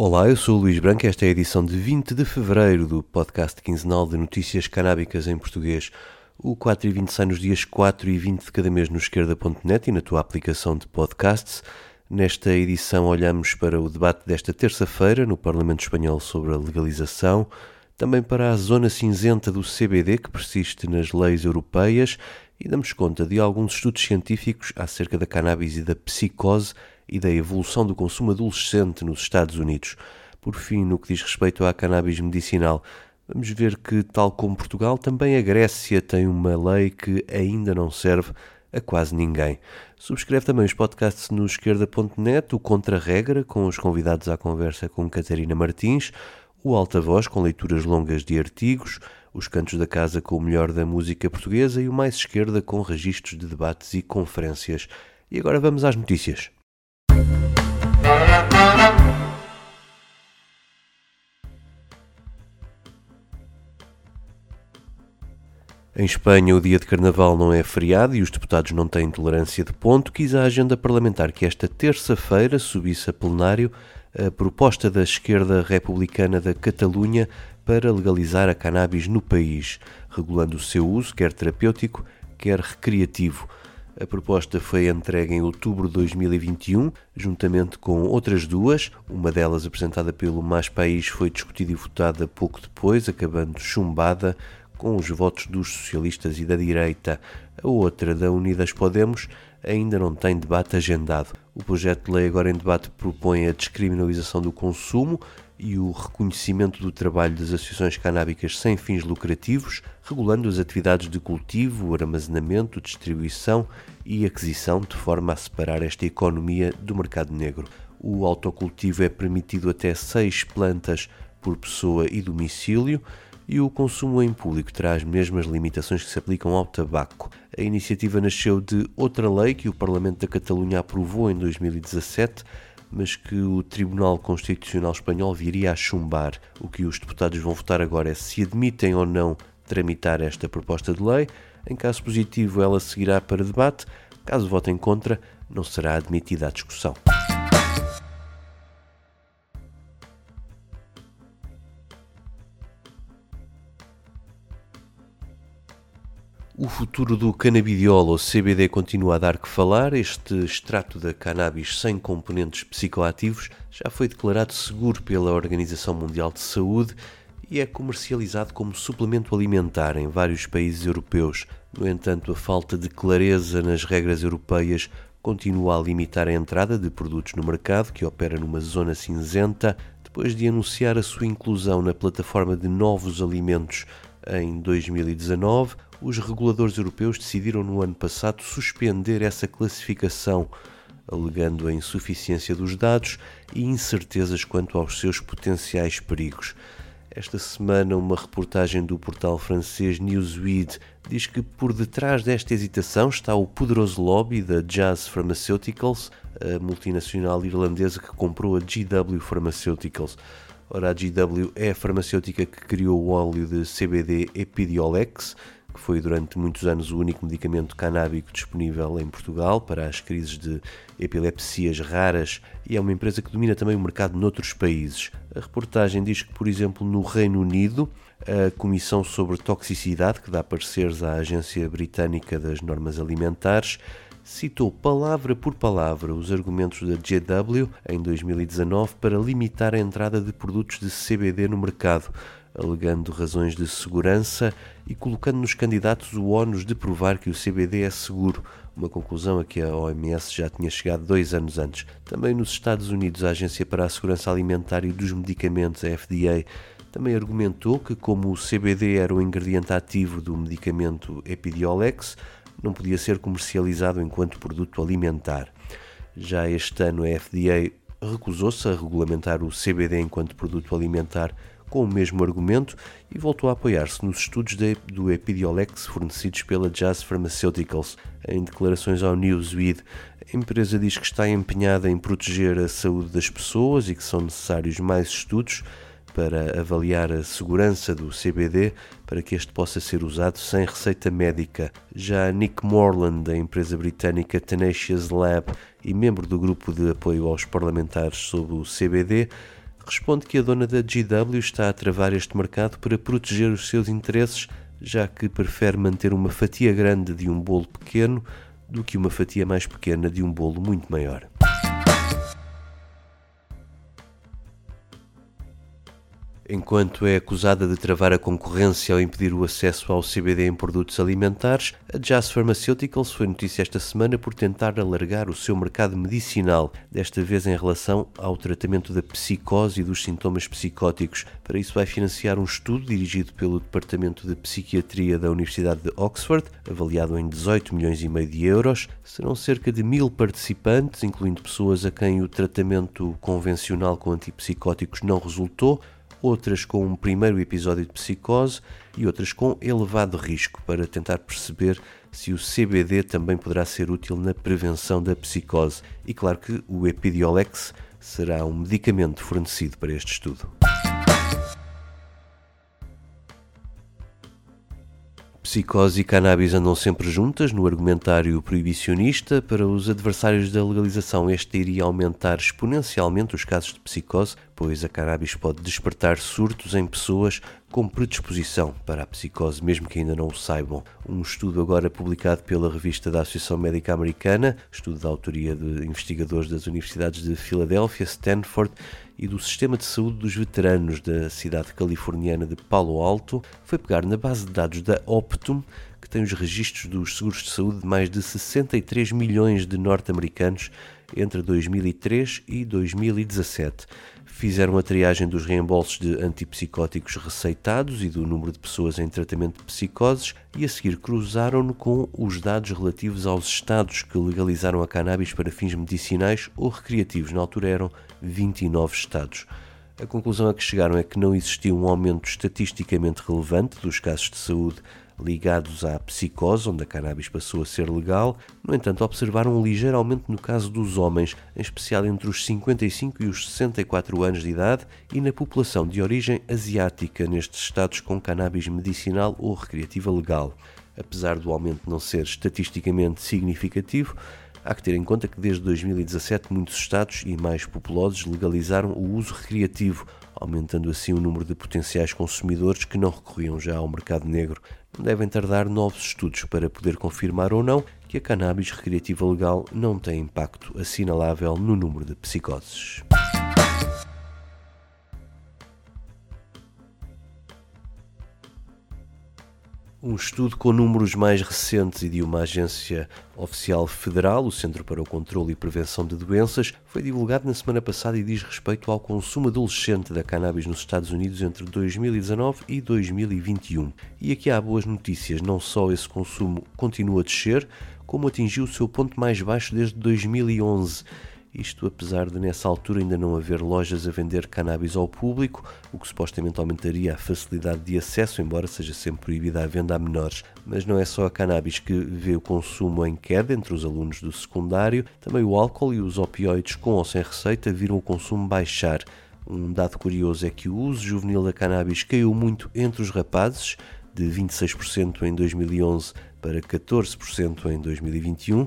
Olá, eu sou o Luís Branco. Esta é a edição de 20 de fevereiro do podcast quinzenal de notícias canábicas em português. O 4 e 20 sai nos dias 4 e 20 de cada mês no esquerda.net e na tua aplicação de podcasts. Nesta edição, olhamos para o debate desta terça-feira no Parlamento Espanhol sobre a legalização, também para a zona cinzenta do CBD que persiste nas leis europeias e damos conta de alguns estudos científicos acerca da cannabis e da psicose e da evolução do consumo adolescente nos Estados Unidos. Por fim, no que diz respeito à cannabis medicinal, vamos ver que, tal como Portugal, também a Grécia tem uma lei que ainda não serve a quase ninguém. Subscreve também os podcasts no esquerda.net, o Contra-Regra, com os convidados à conversa com Catarina Martins, o Alta Voz, com leituras longas de artigos, os Cantos da Casa com o melhor da música portuguesa e o Mais Esquerda com registros de debates e conferências. E agora vamos às notícias. Em Espanha, o dia de Carnaval não é feriado e os deputados não têm tolerância de ponto. Quis a agenda parlamentar que esta terça-feira subisse a plenário a proposta da esquerda republicana da Catalunha para legalizar a cannabis no país, regulando o seu uso, quer terapêutico, quer recreativo. A proposta foi entregue em outubro de 2021, juntamente com outras duas. Uma delas, apresentada pelo Mais País, foi discutida e votada pouco depois, acabando chumbada com os votos dos socialistas e da direita. A outra, da Unidas Podemos, ainda não tem debate agendado. O projeto de lei agora em debate propõe a descriminalização do consumo e o reconhecimento do trabalho das associações canábicas sem fins lucrativos, regulando as atividades de cultivo, armazenamento, distribuição e aquisição, de forma a separar esta economia do mercado negro. O autocultivo é permitido até seis plantas por pessoa e domicílio e o consumo em público terá as mesmas limitações que se aplicam ao tabaco. A iniciativa nasceu de outra lei que o Parlamento da Catalunha aprovou em 2017 mas que o Tribunal Constitucional Espanhol viria a chumbar. O que os deputados vão votar agora é se admitem ou não tramitar esta proposta de lei. Em caso positivo, ela seguirá para debate. Caso votem contra, não será admitida a discussão. O futuro do canabidiol ou CBD continua a dar que falar. Este extrato da cannabis sem componentes psicoativos já foi declarado seguro pela Organização Mundial de Saúde e é comercializado como suplemento alimentar em vários países europeus. No entanto, a falta de clareza nas regras europeias continua a limitar a entrada de produtos no mercado, que opera numa zona cinzenta, depois de anunciar a sua inclusão na plataforma de novos alimentos em 2019 os reguladores europeus decidiram no ano passado suspender essa classificação, alegando a insuficiência dos dados e incertezas quanto aos seus potenciais perigos. Esta semana, uma reportagem do portal francês Newsweed diz que por detrás desta hesitação está o poderoso lobby da Jazz Pharmaceuticals, a multinacional irlandesa que comprou a GW Pharmaceuticals. Ora, a GW é a farmacêutica que criou o óleo de CBD Epidiolex, que foi durante muitos anos o único medicamento canábico disponível em Portugal para as crises de epilepsias raras e é uma empresa que domina também o mercado noutros países. A reportagem diz que, por exemplo, no Reino Unido, a Comissão sobre Toxicidade, que dá pareceres à Agência Britânica das Normas Alimentares, citou palavra por palavra os argumentos da GW em 2019 para limitar a entrada de produtos de CBD no mercado alegando razões de segurança e colocando nos candidatos o ónus de provar que o CBD é seguro, uma conclusão a que a OMS já tinha chegado dois anos antes. Também nos Estados Unidos, a Agência para a Segurança Alimentar e dos Medicamentos, a FDA, também argumentou que, como o CBD era o ingrediente ativo do medicamento Epidiolex, não podia ser comercializado enquanto produto alimentar. Já este ano, a FDA recusou-se a regulamentar o CBD enquanto produto alimentar com o mesmo argumento e voltou a apoiar-se nos estudos de, do Epidiolex fornecidos pela Jazz Pharmaceuticals. Em declarações ao Newsweek, a empresa diz que está empenhada em proteger a saúde das pessoas e que são necessários mais estudos para avaliar a segurança do CBD para que este possa ser usado sem receita médica. Já Nick Morland, da empresa britânica Tenacious Lab e membro do grupo de apoio aos parlamentares sobre o CBD, responde que a dona da GW está a travar este mercado para proteger os seus interesses, já que prefere manter uma fatia grande de um bolo pequeno do que uma fatia mais pequena de um bolo muito maior. Enquanto é acusada de travar a concorrência ao impedir o acesso ao CBD em produtos alimentares, a Jazz Pharmaceuticals foi notícia esta semana por tentar alargar o seu mercado medicinal, desta vez em relação ao tratamento da psicose e dos sintomas psicóticos. Para isso vai financiar um estudo dirigido pelo Departamento de Psiquiatria da Universidade de Oxford, avaliado em 18 milhões e meio de euros. Serão cerca de mil participantes, incluindo pessoas a quem o tratamento convencional com antipsicóticos não resultou, outras com um primeiro episódio de psicose e outras com elevado risco, para tentar perceber se o CBD também poderá ser útil na prevenção da psicose. E claro que o Epidiolex será um medicamento fornecido para este estudo. Psicose e cannabis andam sempre juntas no argumentário proibicionista. Para os adversários da legalização, este iria aumentar exponencialmente os casos de psicose, pois a cannabis pode despertar surtos em pessoas com predisposição para a psicose, mesmo que ainda não o saibam. Um estudo agora publicado pela revista da Associação Médica Americana, estudo da autoria de investigadores das universidades de Filadélfia, Stanford e do Sistema de Saúde dos Veteranos da cidade californiana de Palo Alto, foi pegar na base de dados da Optum, que tem os registros dos seguros de saúde de mais de 63 milhões de norte-americanos entre 2003 e 2017 fizeram a triagem dos reembolsos de antipsicóticos receitados e do número de pessoas em tratamento de psicoses e a seguir cruzaram-no com os dados relativos aos estados que legalizaram a cannabis para fins medicinais ou recreativos. Na altura eram 29 estados. A conclusão a que chegaram é que não existia um aumento estatisticamente relevante dos casos de saúde ligados à psicose, onde a cannabis passou a ser legal. No entanto, observaram um ligeiro aumento no caso dos homens, em especial entre os 55 e os 64 anos de idade, e na população de origem asiática nestes estados com cannabis medicinal ou recreativa legal. Apesar do aumento não ser estatisticamente significativo, Há que ter em conta que desde 2017 muitos estados e mais populosos legalizaram o uso recreativo, aumentando assim o número de potenciais consumidores que não recorriam já ao mercado negro. Devem tardar novos estudos para poder confirmar ou não que a cannabis recreativa legal não tem impacto assinalável no número de psicoses. Um estudo com números mais recentes e de uma agência oficial federal, o Centro para o Controlo e Prevenção de Doenças, foi divulgado na semana passada e diz respeito ao consumo adolescente da cannabis nos Estados Unidos entre 2019 e 2021. E aqui há boas notícias: não só esse consumo continua a descer, como atingiu o seu ponto mais baixo desde 2011 isto apesar de nessa altura ainda não haver lojas a vender cannabis ao público, o que supostamente aumentaria a facilidade de acesso, embora seja sempre proibida a venda a menores. Mas não é só a cannabis que vê o consumo em queda entre os alunos do secundário, também o álcool e os opioides com ou sem receita viram o consumo baixar. Um dado curioso é que o uso juvenil da cannabis caiu muito entre os rapazes, de 26% em 2011 para 14% em 2021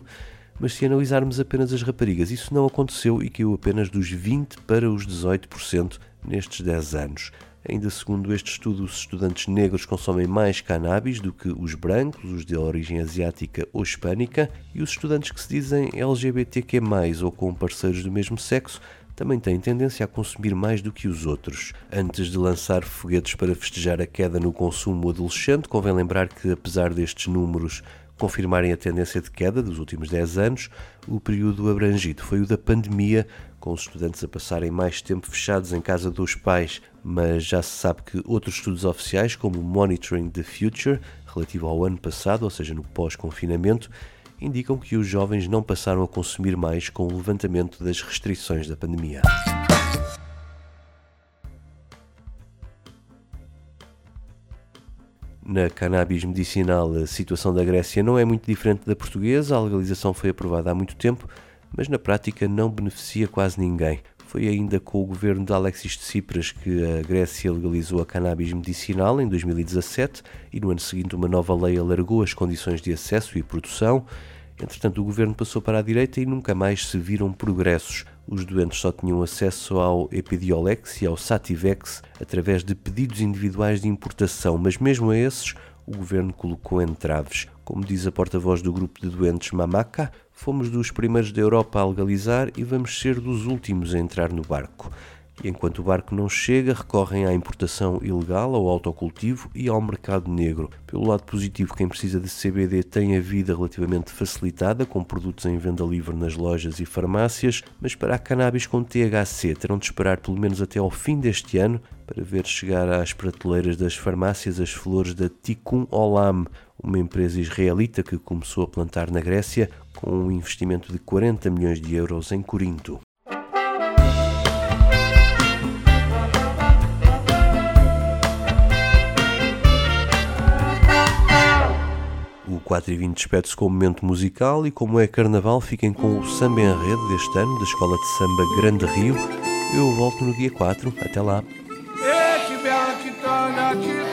mas se analisarmos apenas as raparigas, isso não aconteceu e caiu apenas dos 20% para os 18% nestes 10 anos. Ainda segundo este estudo, os estudantes negros consomem mais cannabis do que os brancos, os de origem asiática ou hispânica, e os estudantes que se dizem LGBTQ+, ou com parceiros do mesmo sexo, também têm tendência a consumir mais do que os outros. Antes de lançar foguetes para festejar a queda no consumo adolescente, convém lembrar que, apesar destes números confirmarem a tendência de queda dos últimos 10 anos, o período abrangido foi o da pandemia, com os estudantes a passarem mais tempo fechados em casa dos pais, mas já se sabe que outros estudos oficiais, como o Monitoring the Future, relativo ao ano passado, ou seja, no pós-confinamento, indicam que os jovens não passaram a consumir mais com o levantamento das restrições da pandemia. Na cannabis medicinal, a situação da Grécia não é muito diferente da portuguesa. A legalização foi aprovada há muito tempo, mas na prática não beneficia quase ninguém. Foi ainda com o governo de Alexis Tsipras que a Grécia legalizou a cannabis medicinal em 2017 e no ano seguinte uma nova lei alargou as condições de acesso e produção. Entretanto, o governo passou para a direita e nunca mais se viram progressos. Os doentes só tinham acesso ao Epidiolex e ao Sativex através de pedidos individuais de importação, mas mesmo a esses o governo colocou entraves. Como diz a porta-voz do grupo de doentes Mamaca, fomos dos primeiros da Europa a legalizar e vamos ser dos últimos a entrar no barco enquanto o barco não chega, recorrem à importação ilegal, ao autocultivo e ao mercado negro. Pelo lado positivo, quem precisa de CBD tem a vida relativamente facilitada, com produtos em venda livre nas lojas e farmácias, mas para a cannabis com THC terão de esperar pelo menos até ao fim deste ano para ver chegar às prateleiras das farmácias as flores da Tikkun Olam, uma empresa israelita que começou a plantar na Grécia com um investimento de 40 milhões de euros em Corinto. O 4 e 20 despede-se com o momento musical e como é carnaval, fiquem com o samba em rede deste ano da Escola de Samba Grande Rio. Eu volto no dia 4. Até lá. Botei minha serra na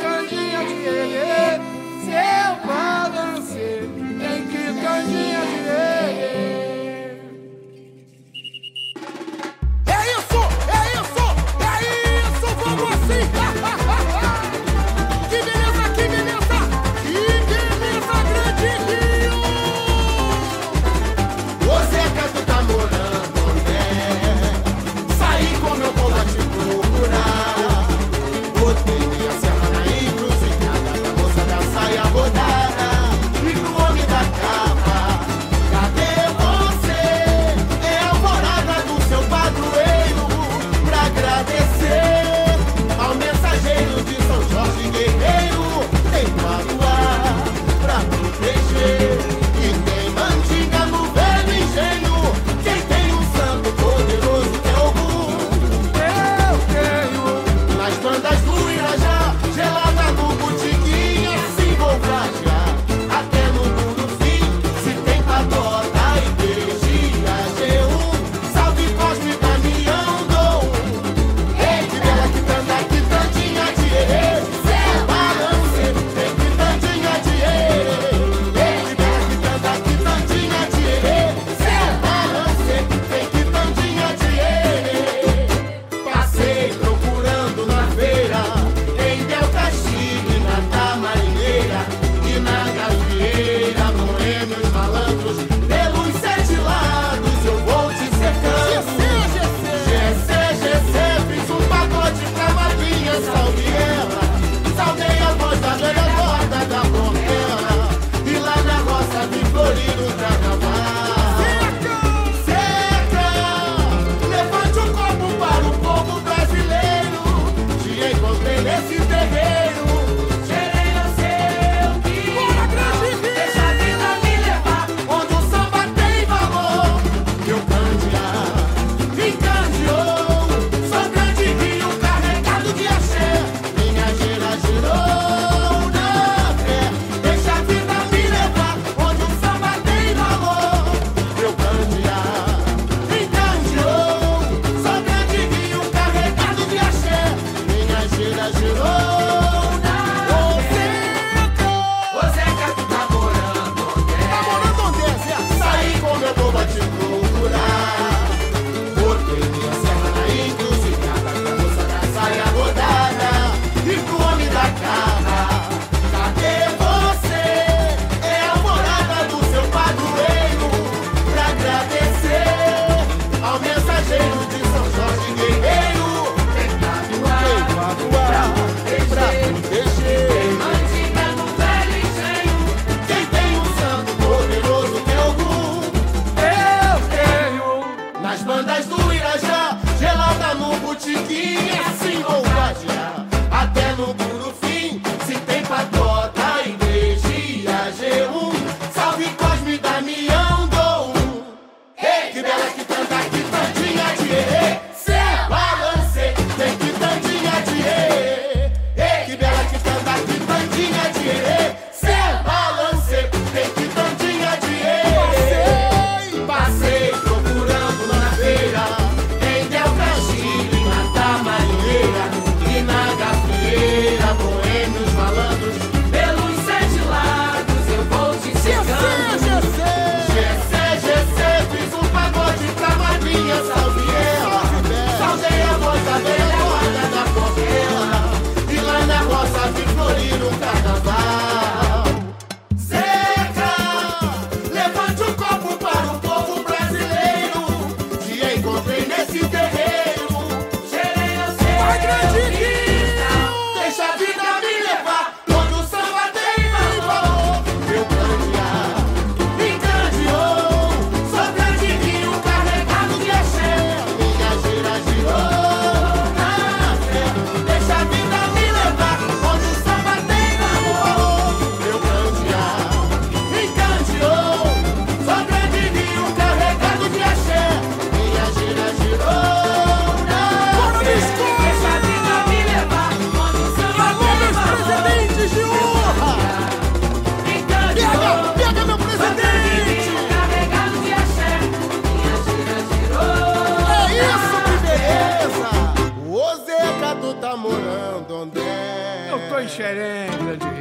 tá morando